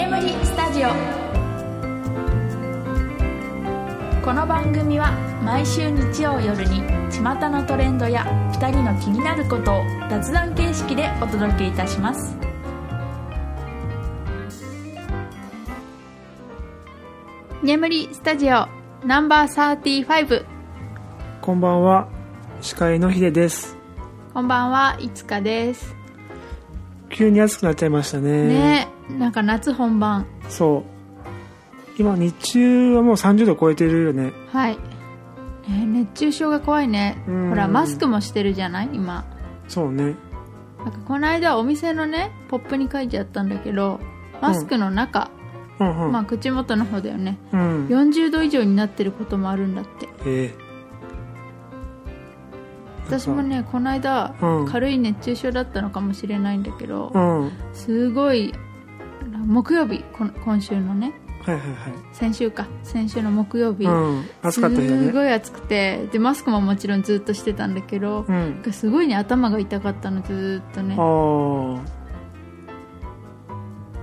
眠りスタジオ。この番組は毎週日曜夜に巷のトレンドや2人の気になることを雑談形式でお届けいたします。眠りスタジオナンバー35こんばんは司会のひでです。こんばんはいつかです。急に暑くなっちゃいましたね。ねなんか夏本番。そう。今日中はもう30度超えてるよね。はい、えー熱中症が怖いね。うん。ほらマスクもしてるじゃない？今。そうね。なんかこの間お店のねポップに書いてあったんだけどマスクの中、うん。うん、まあ口元の方だよね。うん。40度以上になってることもあるんだって。え私もねこの間、うん。軽い熱中症だったのかもしれないんだけどえ、うん。すごい木曜日今週のね。はいはい先週か。先週の木曜日、はいうん。暑かったね。すごい暑くて。でマスクももちろんずっとしてたんだけど、うん。すごいね頭が痛かったのずっとね。ああ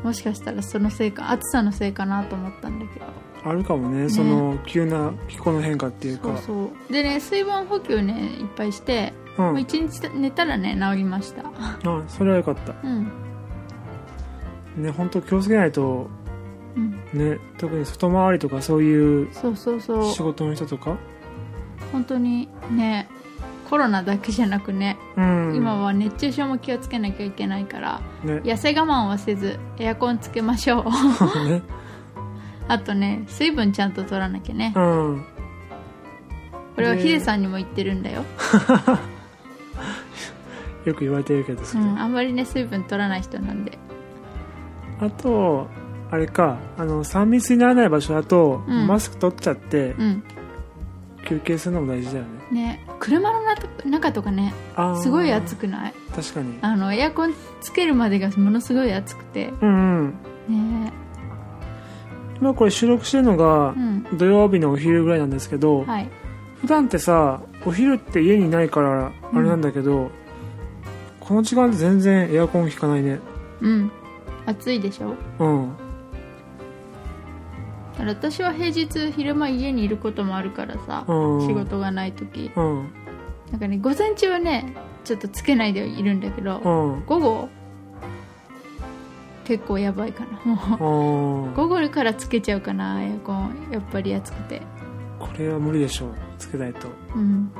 もしかしたらそのせいか暑さのせいかなと思ったんだけど。あるかもねその急な気候の変化っていうか。そうそう。でね水分補給ねいっぱいして、うん。もう一日寝たらね治りました。あそれはよかった。うんね本当気をつけないとうん。ね特に外回りとかそういうそうそうそう。仕事の人とか？本当にねコロナだけじゃなくね、うん。今は熱中症も気をつけなきゃいけないからね。痩せ我慢はせずエアコンつけましょう。ね。あとね水分ちゃんと取らなきゃね。うん。これはねヒデさんにも言ってるんだよ、よく言われてるけどうん、あんまりね水分取らない人なんであとあれかあの3密にならない場所だと、うん。マスク取っちゃってうん。休憩するのも大事だよね。ね。車の中中とかねすごい暑くない？確かに。あのエアコンつけるまでがものすごい暑くて。うんうん。ね。今これ収録してるのがうん。土曜日のお昼ぐらいなんですけど、はい。普段ってさお昼って家にいないからあれなんだけど、この時間全然エアコン効かないね。うん暑いでしょ？うん。だから私は平日昼間家にいることもあるからさ、うん。仕事がない時。うん。なんかね午前中はねちょっとつけないでいるんだけど、うん。午後結構やばいかなもう。午後からつけちゃうかなエアコン。やっぱり暑くて。これは無理でしょう。つけないと。うん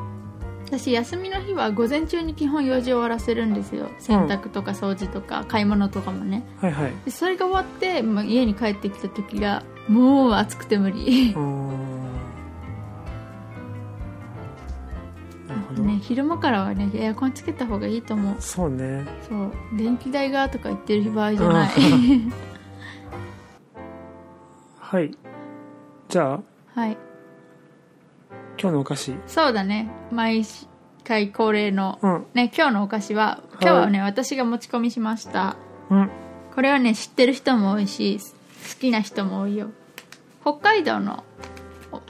私休みの日は午前中に基本用事を終わらせるんですよ。洗濯とか掃除とか買い物とかもね。はいはい。でそれが終わって、まあ、家に帰ってきた時がもう暑くて無理。うー。ん なるほど、ね昼間からはねエアコンつけた方がいいと思う。そうね。そう。電気代がとか言ってる場合じゃない。はい。じゃあはい今日のお菓子。そうだね。毎回恒例の、うん。ね今日のお菓子は今日はね、私が持ち込みしました。うん。これはね知ってる人も多いし好きな人も多いよ。北海道のお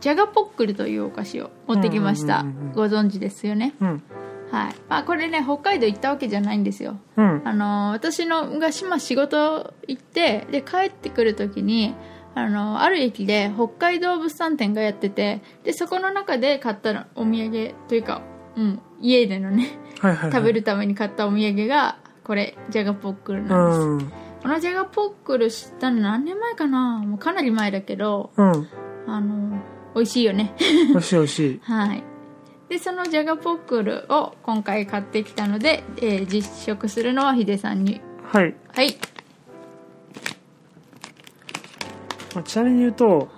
ジャガポックルというお菓子を持ってきました、うんうんうんうんご存知ですよね？うん。はい。まあこれね北海道行ったわけじゃないんですよ。うん。あの私のが島仕事行ってで帰ってくる時にあのある駅で北海道物産展がやっててでそこの中で買ったお土産というか、うん、家でのねはいはい、はい、食べるために買ったお土産がこれジャガポックルなんです、うん。このジャガポックル知ったの何年前かな？もうかなり前だけどうん。あの美味しいよね。美味しい美味しい。はい。でそのジャガポックルを今回買ってきたので、えー実食するのはヒデさんに。はい、はいまあ、ちなみに言うと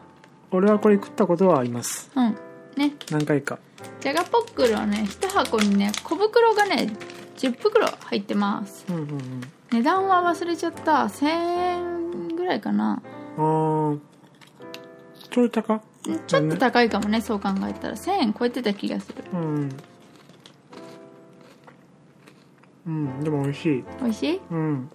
俺はこれ食ったことはあります。うん。ね。何回か。ジャガポックルはね1箱にね小袋がね10袋入ってます。うんうんうん。値段は忘れちゃった。1000円ぐらいかな。あー。ちょい高？ちょっと高いかもねそう考えたら。1000円超えてた気がする。うん。うんでも美味しい。美味しい？うん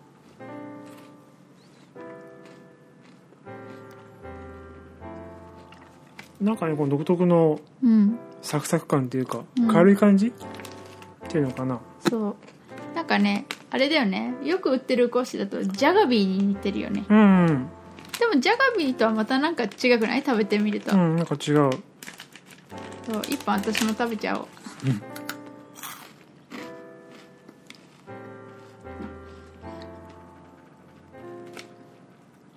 なんかねこの独特のうん。サクサク感っていうか、うん。軽い感じっていうのかな。そう。なんかねあれだよね。よく売ってるお菓子だとジャガビーに似てるよね。うんうん。でもジャガビーとはまたなんか違くない？食べてみると、うんなんか違う。そう一本私も食べちゃお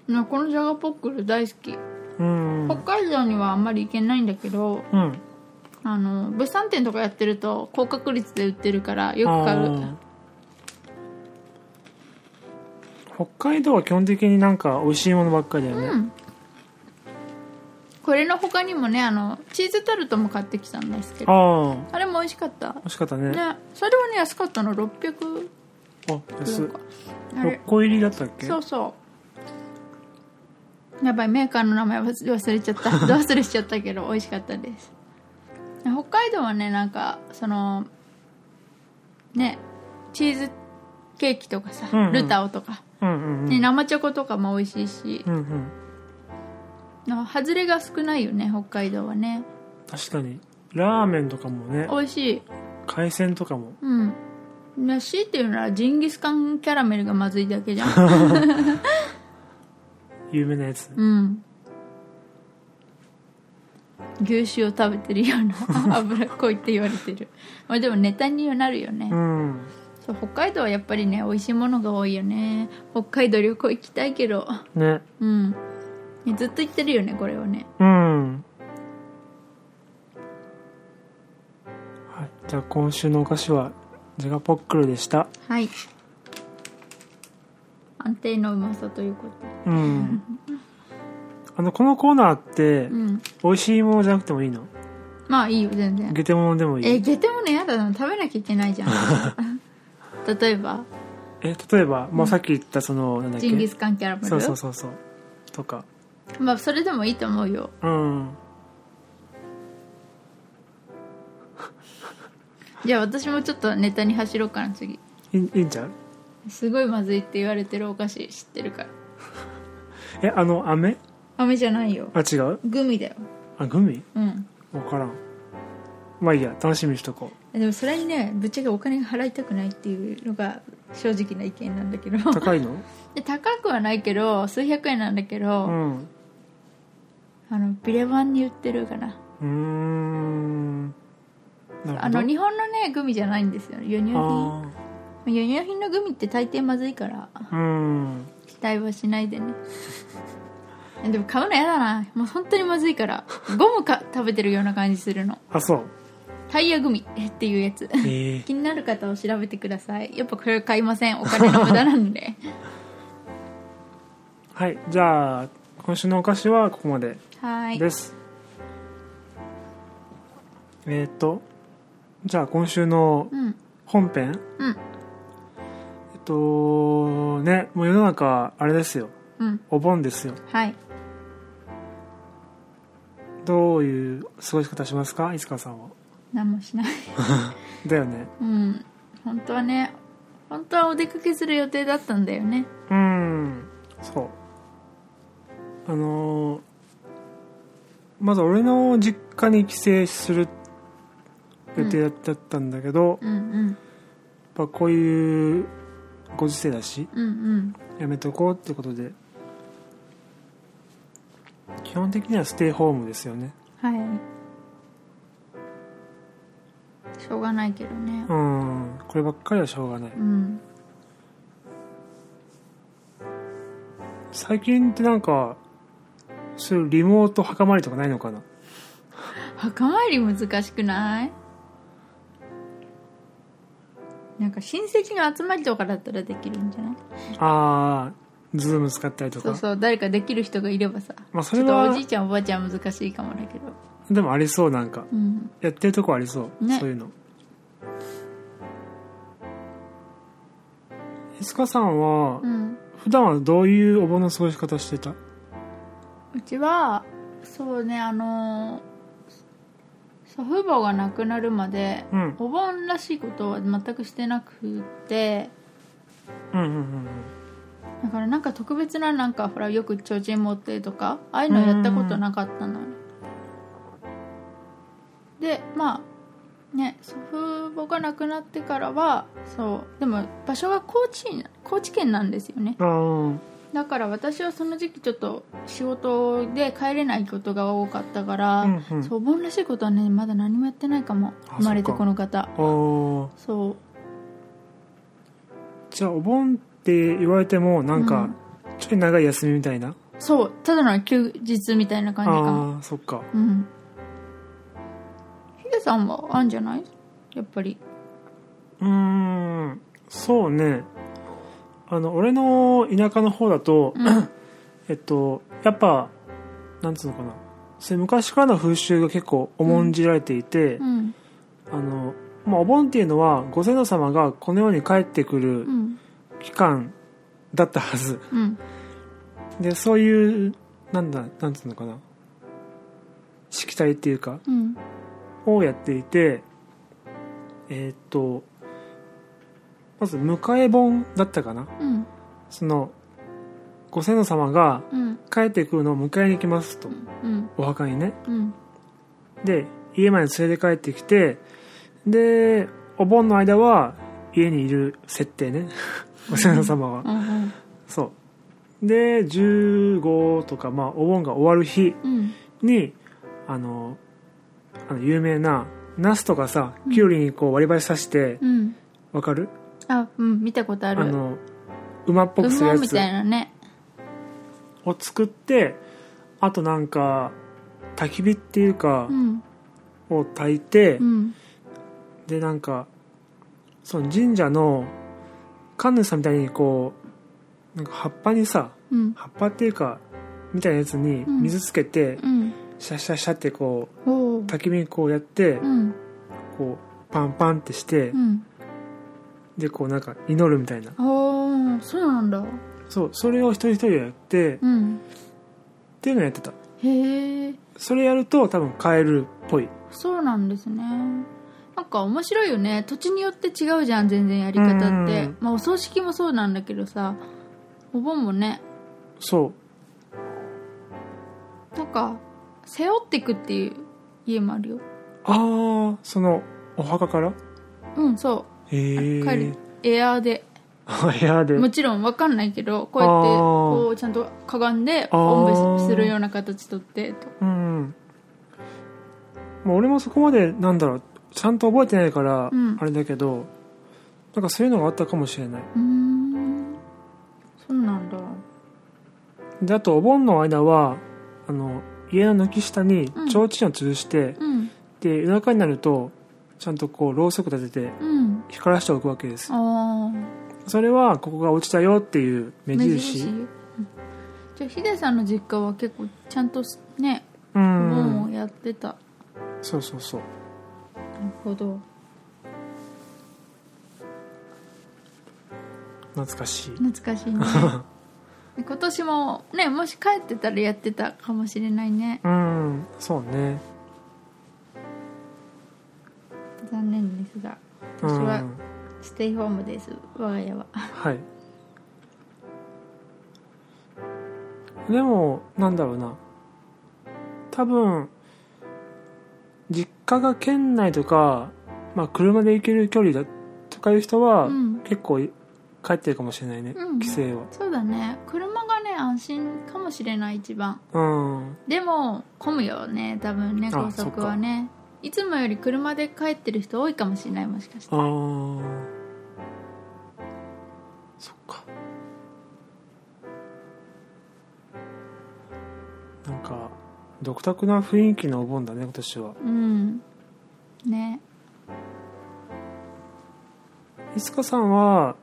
う。なこのジャガポックル大好き。うん北海道にはあんまり行けないんだけどうん。あの物産展とかやってると高確率で売ってるからよく買う。北海道は基本的になんか美味しいものばっかりだよね、うん。これの他にもねあのチーズタルトも買ってきたんですけどあれも美味しかった。美味しかったね。ね。それはね安かったの600あ安い。か。あれ。6個入りだったっけ？そうそうやばいメーカーの名前忘忘れちゃった。ど忘れしちゃったけど美味しかったです。北海道はねなんかそのねチーズケーキとかさ、うんうん。ルタオとか、うんうんうん。ね、生チョコとかも美味しいし。うんうん。なんか外れが少ないよね北海道はね。確かに。ラーメンとかもね。美味しい。海鮮とかも。うん。ね強いて言うならジンギスカンキャラメルがまずいだけじゃん 有名なやつ。うん。牛脂を食べてるような 脂っこいって言われてる。まあでもネタにはなるよね、うん。そう北海道はやっぱりね美味しいものが多いよね。北海道旅行行きたいけど。ね。うん。ねずっと言ってるよねこれはね。うん。はい。じゃあ今週のお菓子はジャガポックルでした。はい安定のうまさということ。うん。あのこのコーナーってうん。美味しいものじゃなくてもいいの？まあいいよ全然。ゲテモノでもいい？えゲテもねやだな食べなきゃいけないじゃん。例えば。え例えば、まあ、さっき言ったそのなんだっけ？ジンギスカンキャラメル？そうそうそうそう。とか。まあそれでもいいと思うよ。うん。じゃあ私もちょっとネタに走ろうかな次。いいいいんちゃう？すごいまずいって言われてるお菓子知ってるから。えあの飴？飴じゃないよ。あ違う？グミだよ。あグミ？うん。分からん。まあいいや楽しみにしとこでもそれにねぶっちゃけお金が払いたくないっていうのが正直な意見なんだけど。う高いの？で高くはないけど数百円なんだけど、うん。あのビレバンに売ってるかな。うーん。あの日本のねグミじゃないんですよ。輸入品。あ輸入品のグミって大抵まずいからーうん。期待はしないでね。でも買うのやだな。もう本当にまずいからゴムか食べてるような感じするの。あそう。タイヤグミっていうやつ。ええ。気になる方は調べてください。やっぱこれ買いません。お金の無駄なので。はいじゃあ今週のお菓子はここまではい。です、えっ、とじゃあ今週のうん。本編うん。えっとねもう世の中あれですよ。うん。お盆ですよ。はい。どういう過ごし方しますか？いつかさんは。何もしない。だよね。うん。本当はね本当はお出かけする予定だったんだよね。うん。そう。あのーまず俺の実家に帰省する予定だったんだけど、やっうん。うん。ぱこういうご時世だしうんうん。やめとこうってことで。基本的にはステイホームですよね。はい。しょうがないけどね。うん。こればっかりはしょうがない。うん。最近ってなんかそういうリモート墓参りとかないのかな？墓参り難しくない？なんか親戚の集まりとかだったらできるんじゃない？ああズーム使ったりとか？そうそう誰かできる人がいればさ、まあそちょっとれはおじいちゃんおばあちゃん難しいかもだけど。でもありそうなんか。うん。やってるとこありそう、ね。そういうの。いつかさんはうん。普段はどういうお盆の過ごし方してた？うちはそうねあの祖父母が亡くなるまで、うん。お盆らしいことは全くしてなくてうんうんうんだからなんか特別ななんかほらよく提灯持ってとかああいうのやったことなかったのでまあね祖父母が亡くなってからはそうでも場所が高知高知県なんですよねだから私はその時期ちょっと仕事で帰れないことが多かったから、うんうん。そうお盆らしいことはねまだ何もやってないかもあ生まれてこの方。あー。そう。じゃあお盆って言われてもなんかうん。ちょい長い休みみたいな、そうただの休日みたいな感じかも。ああそっか。うん。ヒデさんはあんじゃない？やっぱり。うーんそうねあの俺の田舎の方だと、うん。えっとやっぱなんつうのかな。そういう昔からの風習が結構重んじられていて、うん。あのまあ、お盆っていうのはご先祖様がこの世に帰ってくるうん。期間だったはず。うん。でそういうなんだなんつうのかな。しきたりっていうかうん。をやっていてえーっとまず迎え盆だったかな？うん。そのご先祖様がうん。帰ってくるのを迎えに行きますと。うん。お墓にね。うん。で家まで連れて帰ってきてでお盆の間は家にいる設定ね。ご先祖様は、そう。で15とか、まあ、お盆が終わる日うん。にあのあの有名なナスとかさきゅうりにこう割り箸刺してうん。わかる？あうん見たことある。あの馬っぽくするやつ。馬みたいなね。を作ってあとなんか焚き火っていうかうん。を焚いて、うん。でなんかその神社の神主さんみたいにこうなんか葉っぱにさうん。葉っぱっていうかみたいなやつにうん。水つけて、うん。シャッシャッシャってこおう。う焚き火にこうやって、うん。こうパンパンってして、うんでこうなんか祈るみたいな。おーそうなんだ。そうそれを一人一人やって、っうん。ていうのをやってた。へえ。それやると多分カエルっぽい。そうなんですね。なんか面白いよね。土地によって違うじゃん全然やり方って。うんまあお葬式もそうなんだけどさ。お盆もね。そなんか背負ってくっていう家もあるよ。うああそのお墓から？うんそ帰るエアーで。部屋で。もちろん分かんないけどこうやってあー。こうちゃんとかがんであー。おんぶするような形とってと。うん。もう俺もそこまでなんだろうちゃんと覚えてないからうん。あれだけど、なんかそういうのがあったかもしれない。うーん。そうなんだ。であとお盆の間はあの家の軒下にうん。提灯を吊るして、うん。で夜中になるとちゃんとこうろうそく立ててうん光らしておくわけですああそれはここが落ちたよっていう目印。うんじゃあヒデさんの実家は結構ちゃんとねうおん。盆をやってた、なそうそうそう。るほど。懐かしい。懐かしいね。今年もねもし帰ってたらやってたかもしれないね。うん。そうね。残念ですが。う私はんステイホームです。我が家は。はい。でもなんだろうな。多分実家が県内とか、まあ、車で行ける距離だとかいう人は、うん。結構帰ってるかもしれないね、うん。帰省は。そうだね。車がね安心かもしれない一番。うん。でも混むよね多分ねあ高速はねいつもより車で帰ってる人多いかもしれないもしかして。あー。そっか。なんか独特な雰囲気のお盆だね今年は。うん。ね。いつかさんは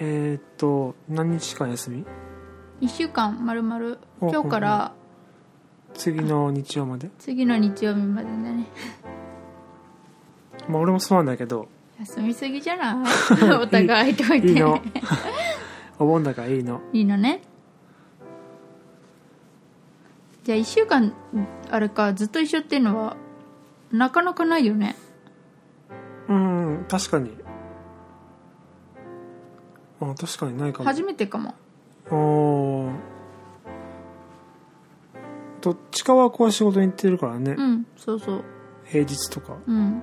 えーっと何日間休み？1週間まるまるお今日から次の日曜まで？次の日曜日までだね。まあ俺もそうなんだけど。休みすぎじゃない？お互いといて。いいの。お盆だからいいの。いいのね。じゃあ1週間あれかずっと一緒っていうのはなかなかないよね。うん。確かに。あ確かにないかも。初めてかも。おーどっちかはこう仕事に行ってるからね、うん、そうそう。平日とか。うん。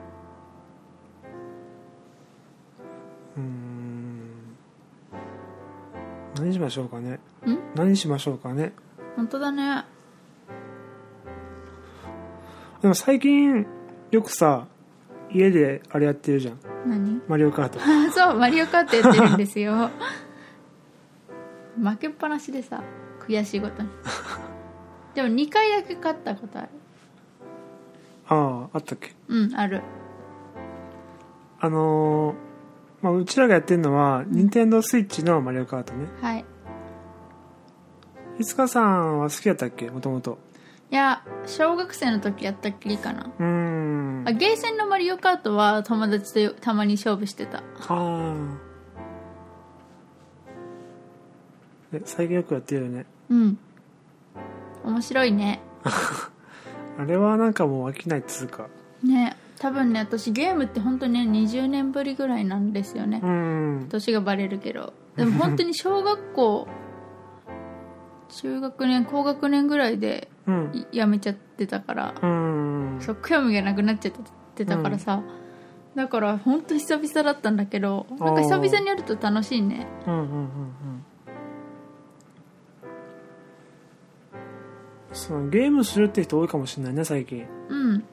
うん。何しましょうかね。何しましょうかね。本当だね。でも最近よくさ家であれやってるじゃん。何？マリオカート。そうマリオカートやってるんですよ。負けっぱなしでさ悔しいことに。でも2回だけ勝ったことある。あああったっけ？うんある。あのーまあ、うちらがやってるのは任天堂スイッチのマリオカートね。はい。いつかさんは好きやったっけ？もともと。いや小学生の時やったっきりかな。うーん。あゲーセンのマリオカートは友達とたまに勝負してた。ああ。え最近よくやってるよね。うん面白いね。あれはなんかもう飽きないっつうか。ね。多分ね私ゲームって本当にね20年ぶりぐらいなんですよね。うーん。年がバレるけど。でも本当に小学校中学年高学年ぐらいでやめちゃってたから。うーん。そう興味がなくなっちゃってたからさ、だから本当久々だったんだけどなんか久々にやると楽しいね。うんうんうんうんそのゲームするって人多いかもしれないね最近。うん。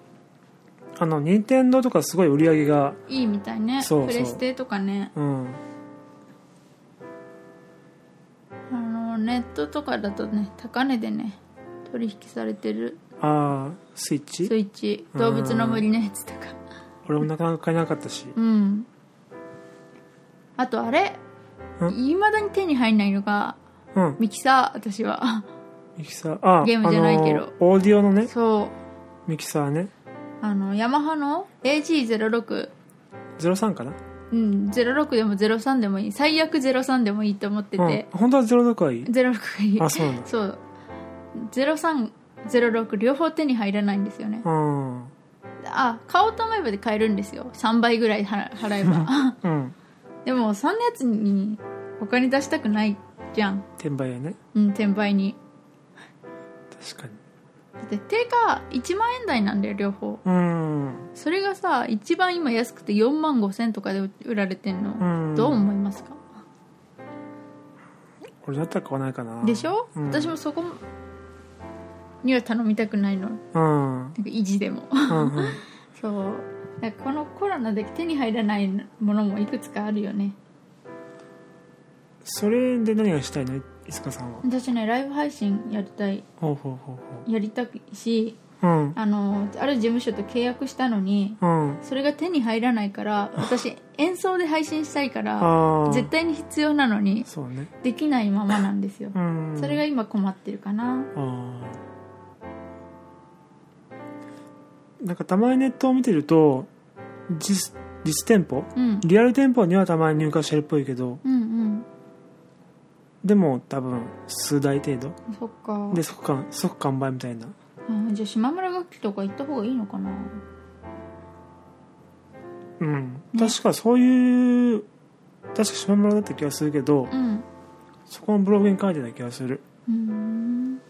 あの任天堂とかすごい売り上げがいいみたいね。そうそう。プレステとかね。うん。あのネットとかだとね高値でね取引されてる。ああスイッチ？スイッチ。動物の森のやつとか。俺もなかなか買えなかったし。うん。あとあれ？いまだに手に入んないのがうん。ミキサー私はミキサー。あゲームじゃないけど。オーディオのね。そう。ミキサーね。あのヤマハの？AG06 03かな？うん06でも03でもいい。最悪03でもいいと思ってて、うん、本当は06はいい。06がいい。あそうなんだ。そう。0306両方手に入らないんですよね。うん。あ買おうと思えばで買えるんですよ。3倍ぐらい払払えば。うん。でもそんなやつにお金出したくないじゃん。転売やね。うん転売に確かに。だって定価1万円台なんだよ両方。うん。それがさ一番今安くて4万5千とかで売られてんの、うん。どう思いますか？俺だったら買わないかな。でしょ、うん、私もそこには頼みたくないの。うん。なんか維持でも。うんうん。そう。だからこのコロナで手に入らないものもいくつかあるよね。それで何がしたいの？いつかさんは？私ねライブ配信やりたいほうほうほうほやりたいしううん。あのある事務所と契約したのにうん。それが手に入らないから私演奏で配信したいからああ絶対に必要なのにそうね。できないままなんですよ。うん。それが今困ってるかな。あー。なんかたまにネットを見てると実実店舗うん。リアル店舗にはたまに入荷してるっぽいけどうんうんでも多分数台程度。そっか。で即完即完売みたいな。あじゃあ島村楽器とか行った方がいいのかな？うん。確かそういう確か島村だった気がするけどうん。そこのブログに書いてた気がする。うーん。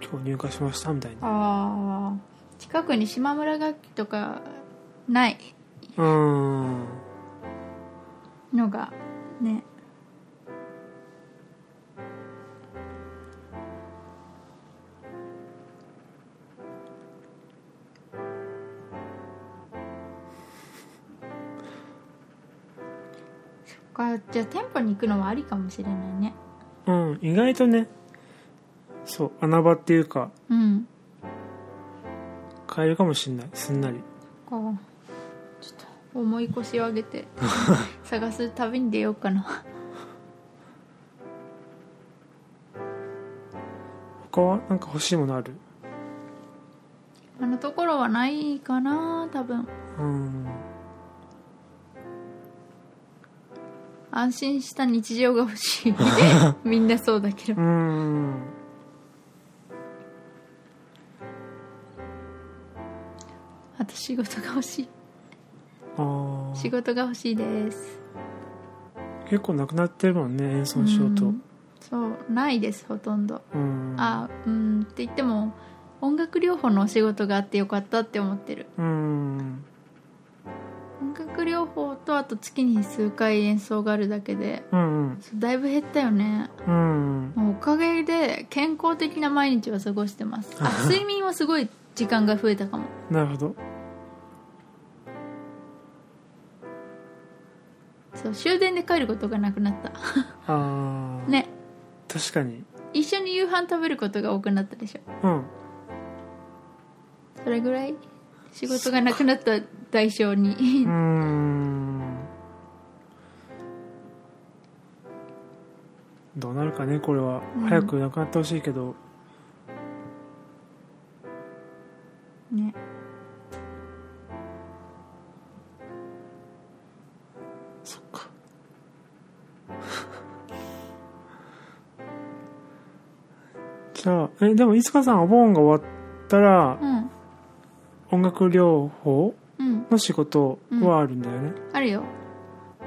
今日入荷しましたみたいな。ああ近くに島村楽器とかないうーん。のがねじゃあ店舗に行くのはありかもしれないね。うん意外とねそう穴場っていうかうん。買えるかもしんないすんなり。そっか。ちょっと重い腰を上げて 探す旅に出ようかな。他はなんか欲しいものある？あのところはないかな多分。うん安心した日常が欲しい。みんなそうだけど。うーん。あと仕事が欲しい。あー。仕事が欲しいです。結構なくなってるもんね演奏しようと。ん。そうないですほとんど。うん。あうんって言っても音楽療法のお仕事があってよかったって思ってる。うん音楽療法とあと月に数回演奏があるだけでうんだいぶ減ったよね。うんおかげで健康的な毎日を過ごしてます。あ睡眠はすごい時間が増えたかも。なるほど。そう終電で帰ることがなくなった。ああ ね。確かに。一緒に夕飯食べることが多くなったでしょ。うん。それぐらい？仕事がなくなった代償に。うーん。どうなるかねこれは、うん。早くなくなってほしいけど。ね。そっか。じゃあえでもいつかさんお盆が終わったらうん音楽療法うん。の仕事はあるんだよね、あるよ。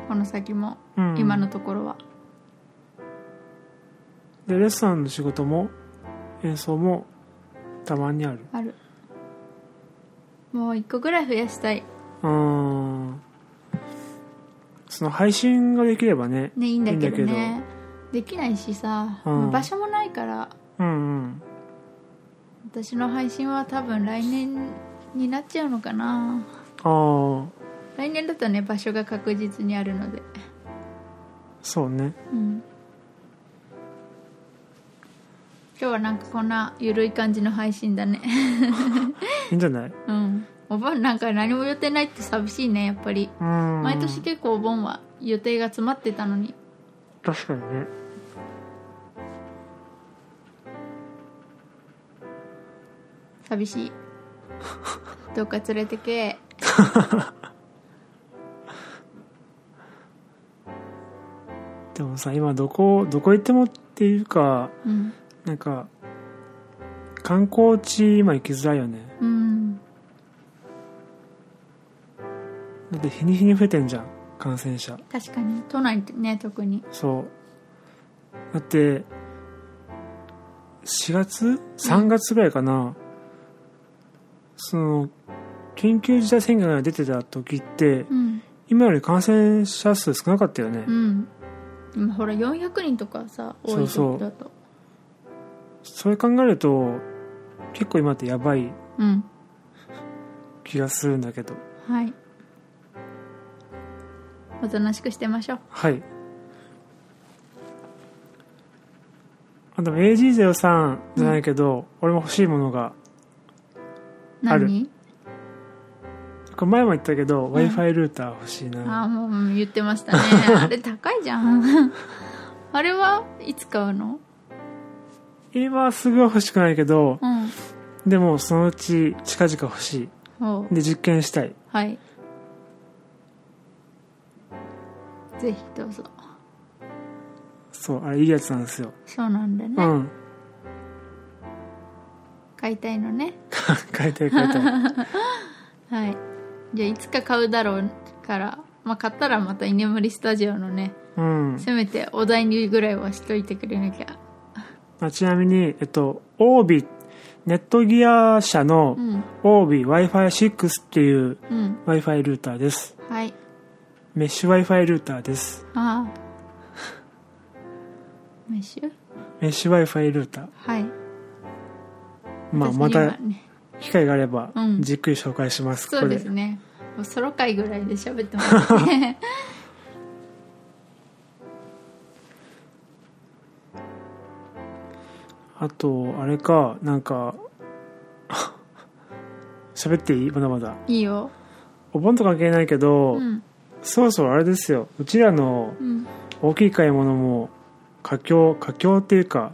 この先も、うん。今のところは。でレッスンの仕事も演奏もたまにある。ある。もう一個ぐらい増やしたい。うーん。その配信ができればねねいいんだけどいいんだねできないしさ、うん。場所もないから。うんうん。私の配信は多分来年になっちゃうのかな。ああ来年だとね場所が確実にあるので。そうね。うん。今日はなんかこんなゆるい感じの配信だね。いいんじゃない？うん。お盆なんか何も予定ないって寂しいねやっぱり。毎年結構お盆は予定が詰まってたのに。確かにね。寂しい どっか連れてけ。でもさ今どこどこ行ってもっていうかうん。なんか観光地今行きづらいよね。うん。だって日に日に増えてんじゃん感染者。確かに。都内ってね特に。そう。だって4月？3月ぐらいかな、その緊急事態宣言が出てた時ってうん。今より感染者数少なかったよね、うん。今ほら400人とかさ多いそうそう。時だとそれ考えると結構今ってやばいうん。気がするんだけど。はい。おとなしくしてましょう。はい。あでも AG03 じゃないけど、俺も欲しいものがある。何これ前も言ったけど、w i f i ルーター欲しいな。ああもう言ってましたね。あれ高いじゃん。あれはいつ買うの？今すぐは欲しくないけどうん。でもそのうち近々欲しおう。いで実験したい。はい。ぜひどうぞ。そうあれいいやつなんですよ。そうなんだね、うん買いたいのね。買いたい買いたい。はい。じゃあいつか買うだろうからまあ買ったらまた居眠りスタジオのねうん。せめてお題にぐらいはしといてくれなきゃ。まあちなみにえっとオービネットギア社のうん。オービ Wi-Fi6 っていう w うん。i f i ルーターです。はい。メッシュ Wi-Fi ルーターです。ああ。メッシュ？メッシュ Wi-Fi ルーター。はい。私まあまた機会があればうん。じっくり紹介します、ここそうですね。もうソロ回ぐらいで喋ってますね。あとあれかなんか 喋っていい？まだまだ。いいよ。お盆と関係ないけど、うん。そろそろあれですよ。うちらのうん。大きい買い物も佳境佳境っていうか。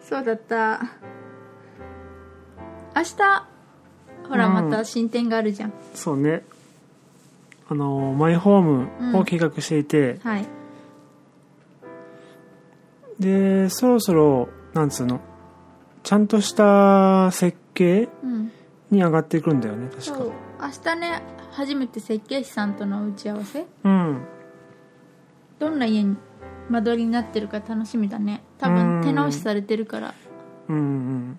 そうだった明日ほらうん。また進展があるじゃん、そうね。あのマイホームを計画していて、はい。でそろそろなんつうのちゃんとした設計うん。に上がってくるんだよね確か。そう。明日ね初めて設計士さんとの打ち合わせ。うん。どんな家に間取りになってるか楽しみだね。多うん。分手直しされてるから。うんうん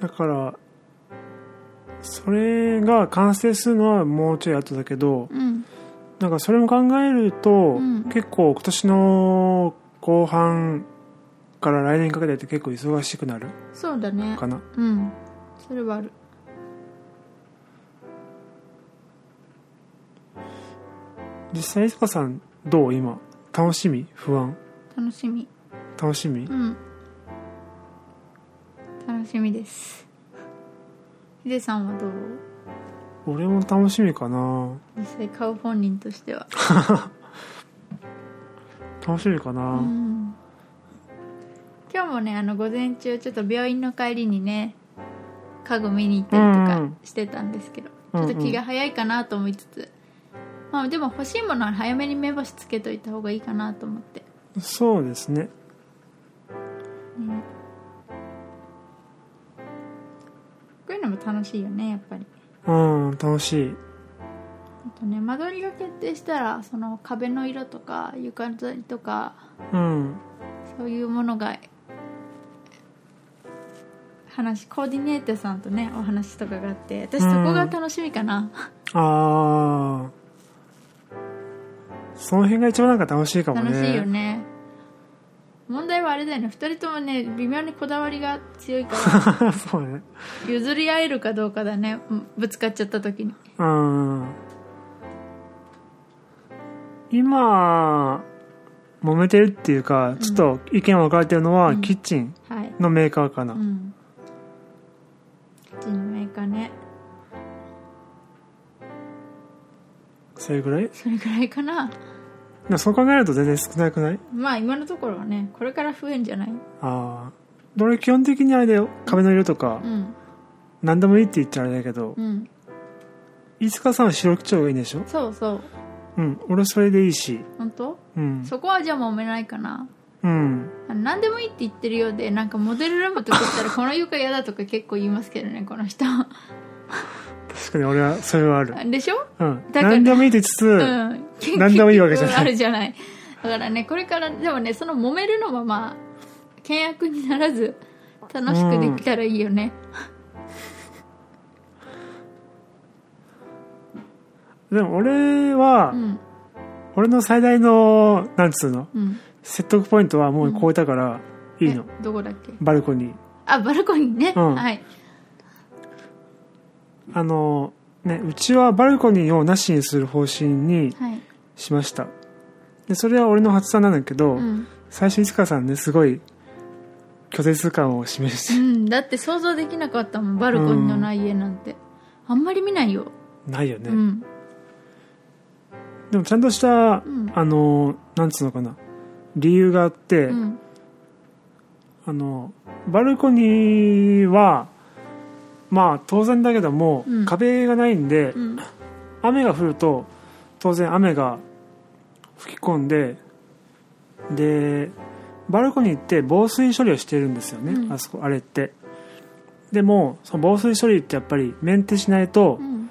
だからそれが完成するのはもうちょい後だけどうん。なんかそれも考えると、ん。結構今年の後半から来年にかけてって結構忙しくなるそうだね。かな？うん。それはある。実際いつかさんどう？今？楽しみ？不安？楽しみ。楽しみ？うん楽しみです。ヒデさんはどう？俺も楽しみかな。実際買う本人としては。楽しみかな、うん。今日もねあの午前中ちょっと病院の帰りにね家具見に行ったりとかうんしてたんですけど、うんうん。ちょっと気が早いかなと思いつつ、まあでも欲しいものは早めに目星つけといた方がいいかなと思って、そうですね。うのも楽しいよねやっぱり。うん楽しい。あとね間取りが決定したらその壁の色とか床材とかうん。そういうものが話コーディネーターさんとねお話とかがあって私そこが楽しみかな、ああその辺が一番なんか楽しいかもね。楽しいよね問題はあれだよね。2人ともね微妙にこだわりが強いから。そうね。譲り合えるかどうかだね。うんぶつかっちゃった時に。うん。今揉めてるっていうかちょっと意見分かれてるのは、うん。キッチンはい。のメーカーかな、うん。キッチンのメーカーね。それぐらい？それぐらいかな。でもそう考えると全然少なくない？まあ今のところはねこれから増えんじゃない？ああ。俺基本的にあれだよ壁の色とかうん。何でもいいって言っちゃあれだけどうん。飯塚さんは白基調がいいんでしょ？そうそう。うん。俺それでいいし。本当？うん。そこはじゃあ揉めないかな。うん。何でもいいって言ってるようでなんかモデルルームとか行ったらこの床嫌だとか結構言いますけどねこの人確かに俺はそれはある。でしょ？うん。だから何でもいいって言いつつ、うん。何でもいいわけじゃない。あるじゃない。だからねこれからでもねその揉めるのはまあ険悪にならず楽しくできたらいいよね。でも俺は、うん。俺の最大のなんつうの？うん。説得ポイントはもう超えたからいいの、えどこだっけ？バルコニー。あバルコニーね、うん。はいあのねうちはバルコニーをなしにする方針にはい。しました。でそれは俺の発案なんだけど、うん、最初いつかさんねすごい拒絶感を示うして、ん、だって想像できなかったもんバルコニーのない家なんて、あんまり見ないよ、ないよね、うん。でもちゃんとした、ん。あのなんつうのかな。理由があって、うん。あのバルコニーはまあ当然だけども、うん。壁がないんで、うん。雨が降ると当然雨が吹き込んででバルコニーって防水処理をしてるんですよね、うん。あそこあれって。でもその防水処理ってやっぱりメンテしないと,、うん。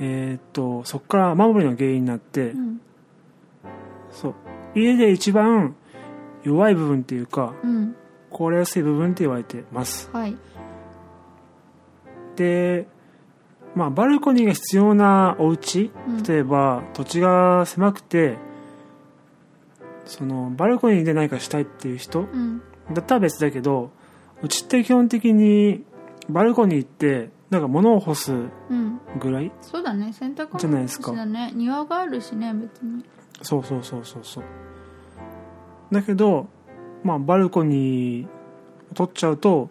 えーっとそこから雨漏りの原因になって、うん。そう。家で一番弱い部分っていうかうん。壊れやすい部分って言われてます。はいでまあバルコニーが必要なお家うん。例えば土地が狭くてそのバルコニーで何かしたいっていう人うん。だったら別だけどうちって基本的にバルコニーってなんか物を干すうん。ぐらいそうだね。洗濯じゃないですか。庭があるしね別に。そうそうそうそうそう。だけどまあバルコニーを取っちゃうと、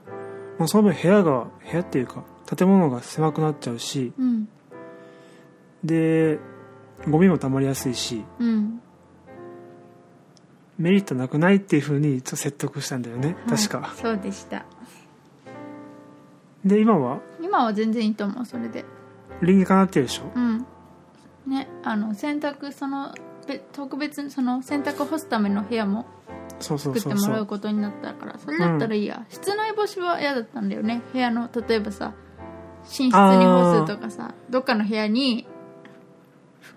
まあ、その分部屋が部屋っていうか建物が狭くなっちゃうしうん。でゴミも溜まりやすいしうん。メリットなくないっていうふうに説得したんだよね確か、はいそうでした。で今は？今は全然いいと思うそれで。理にかなってるでしょ？うん。ねあの洗濯そのべ特別にその洗濯干すための部屋も作ってもらうことになったからそれだったらいいや、室内干しは嫌だったんだよね。部屋の例えばさ寝室に干すとかさどっかの部屋に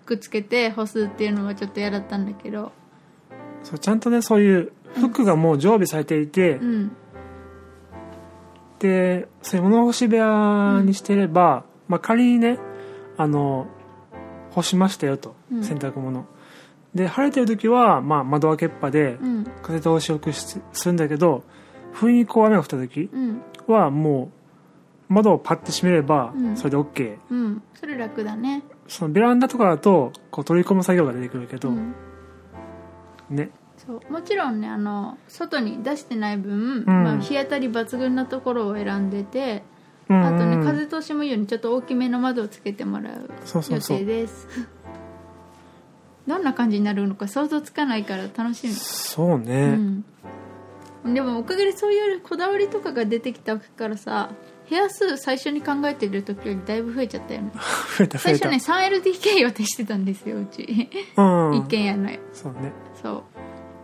服つけて干すっていうのはちょっと嫌だったんだけど。そうちゃんとねそういう服がもう常備されていて、うん。でそういう物干し部屋にしてれば、まあ、仮にねあの干しましたよとうん。洗濯物、で晴れてる時は、まあ、窓開けっぱでうん。風通しよくしするんだけど不意にこう雨が降った時うん。はもう窓をパッて閉めればうん。それで OK、うん。それ楽だね。そのベランダとかだとこう取り込む作業が出てくるけど、うん。ね。そう。もちろんねあの外に出してない分、ん。まあ、日当たり抜群なところを選んでて、うんあとね風通しもいいようにちょっと大きめの窓をつけてもらう。予定です。どんな感じになるのか想像つかないから楽しみ。そうね、うん、でもおかげでそういうこだわりとかが出てきたからさ部屋数最初に考えてる時よりだいぶ増えちゃったよね。増えた増えた。最初ね 3LDK 予定してたんですようち、うん一軒家の。そうね。そ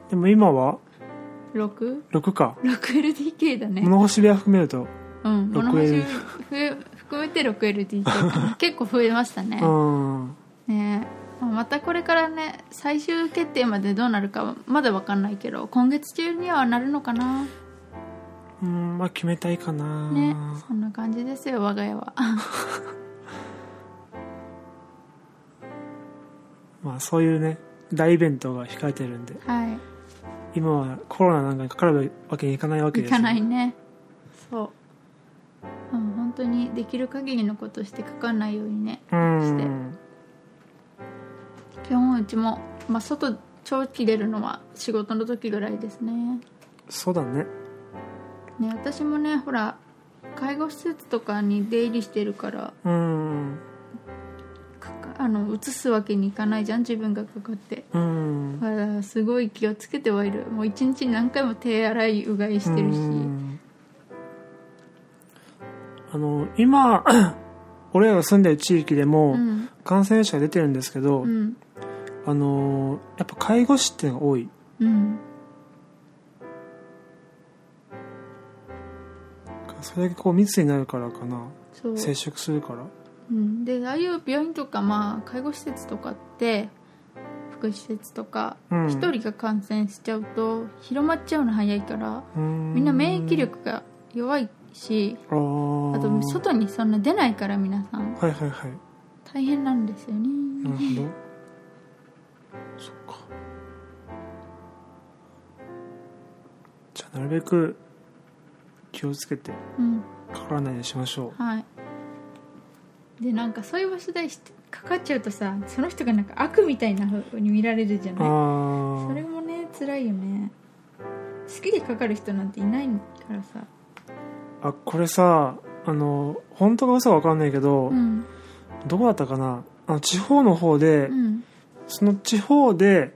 でも今は？う 6?6LDK 6か 6LDK だね。物干し部屋含めるとうん物 6L 干し含めて 6LDK かな結構増えましたね。うん。ね。またこれからね最終決定までどうなるかはまだ分かんないけど今月中にはなるのかなうんまあ決めたいかな、ねそんな感じですよ我が家は。まあそういうね大イベントが控えてるんで。はい。今はコロナなんかにかかるわけにいかないわけですよ。行かないね。そう、うん、本当にできる限りのことしてかかんないようにねうん基本うちも、まあ、外長期出るのは仕事の時ぐらいですね。そうだねね私もねほら介護施設とかに出入りしてるからうん。あの移すわけにいかないじゃん自分がかかって。うん。だからすごい気をつけてはいる。もう一日に何回も手洗いうがいしてるし。うん。あの今 俺らが住んでる地域でもうん。感染者が出てるんですけど、うん。あのやっぱ介護士っていうのが多い。うんそれだけこう密になるからかな。接触するから。うん、でああいう病院とか、まあ、介護施設とかって福祉施設とかうん。一、人が感染しちゃうと広まっちゃうの早いからみみんな免疫力が弱いしあと外にそんな出ないから皆さん。はいはいはい。大変なんですよね。なるほど。そっか。じゃあなるべく気をつけてうん。かからないようにしましょはい。でなんかそういう場所でしてかかっちゃうとさその人がなんか悪みたいな風に見られるじゃうない？あそれもね辛いよね。好きでかかる人なんていないからさ。ああこれさあの本当か嘘か分かんないけど、うん。どこだったかな？あの地方の方で、うん。その地方で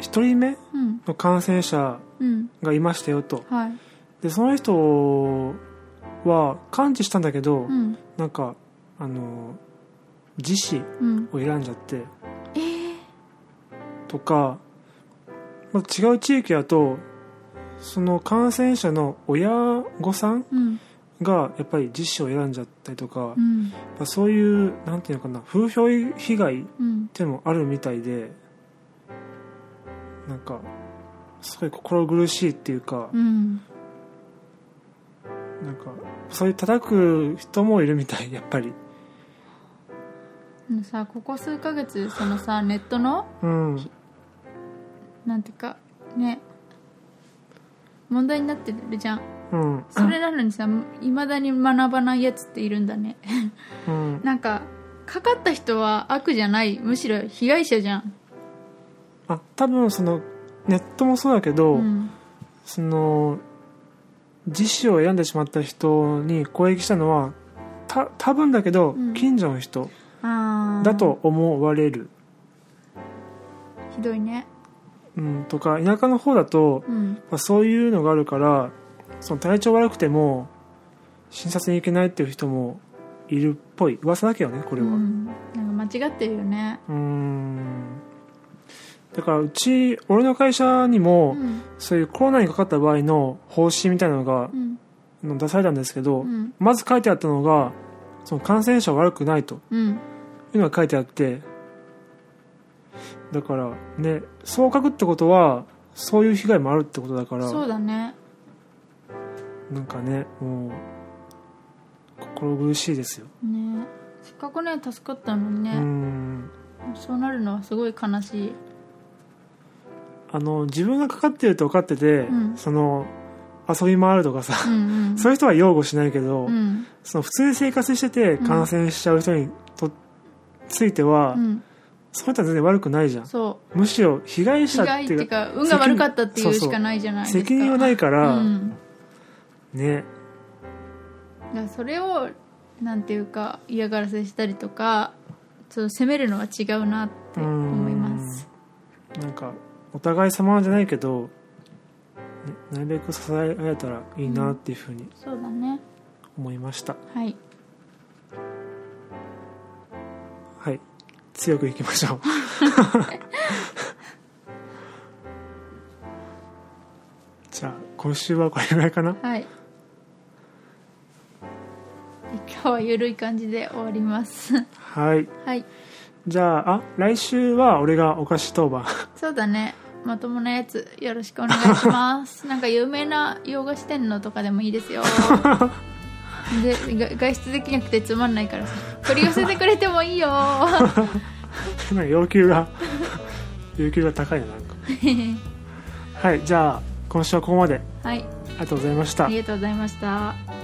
1人目うん。の感染者うんがいましたよと。はい。でその人は完治したんだけど、うん。なんかあの自死うん。を選んじゃって。えー、とか、まあ、違う地域だとその感染者の親御さんうん。がやっぱり自死を選んじゃったりとか、うん。まあそういうなんていうのかな風評被害っうん。ていうのもあるみたいでなんかすごい心苦しいっていうか、うん。なんかそういう叩く人もいるみたいやっぱり。さここ数ヶ月そのさネットのうん。なんていうかね問題になってるじゃん。うん。それなのにさいまだに学ばないやつっているんだね。うん。なんかかかった人は悪じゃない。むしろ被害者じゃん。あ多分そのネットもそうだけど、うん。その自死を選んでしまった人に攻撃したのはた多分だけど、うん。近所の人だと思われる、ひどいね。うん、とか田舎の方だと、うん。まあ、そういうのがあるからその体調悪くても診察に行けないっていう人もいるっぽい。噂だけどねこれは。うん。なんか間違ってるよね。うーんだからうち俺の会社にも、うんそういうコロナにかかった場合の方針みたいなのがうん。出されたんですけど、うん。まず書いてあったのがその感染者は悪くないと。うん。いうのが書いてあってだからねそう書くってことはそういう被害もあるってことだからそうだね。なんかねもう心苦しいですよ。ね。せっかくね助かったのにね、うん。そうなるのはすごい悲しいあの自分がかかってると分かってて、うん。その遊び回るとかさ、うんうん。そういう人は擁護しないけど、うん。その普通に生活してて感染しちゃう人にとついては、うん。その人は全然悪くないじゃん。そむしろ被害者っていう害っていうかか運が悪かったっていうしかないじゃないですか。責任はないから、うん、ね。だそれをなんていうか嫌がらせしたりとかそう責めるのは違うなって思います。なんかお互い様じゃないけど、ねなるべく支え合えたらいいなっていうふうにそうだね。思いました、はい。はい。強くいきましょう。じゃあ今週はこれぐらいかな。はい。今日はゆるい感じで終わります。はい。はい。じゃああ来週は俺がお菓子当番。そうだねまともなやつよろしくお願いします。なんか有名な洋菓子店のとかでもいいですよ。でが外出できなくてつまんないからさ。取り寄せてくれてもいいよ。なんか要求が要求が高いななんか。はいじゃあ今週はここまで。はい。ありがとうございました。ありがとうございました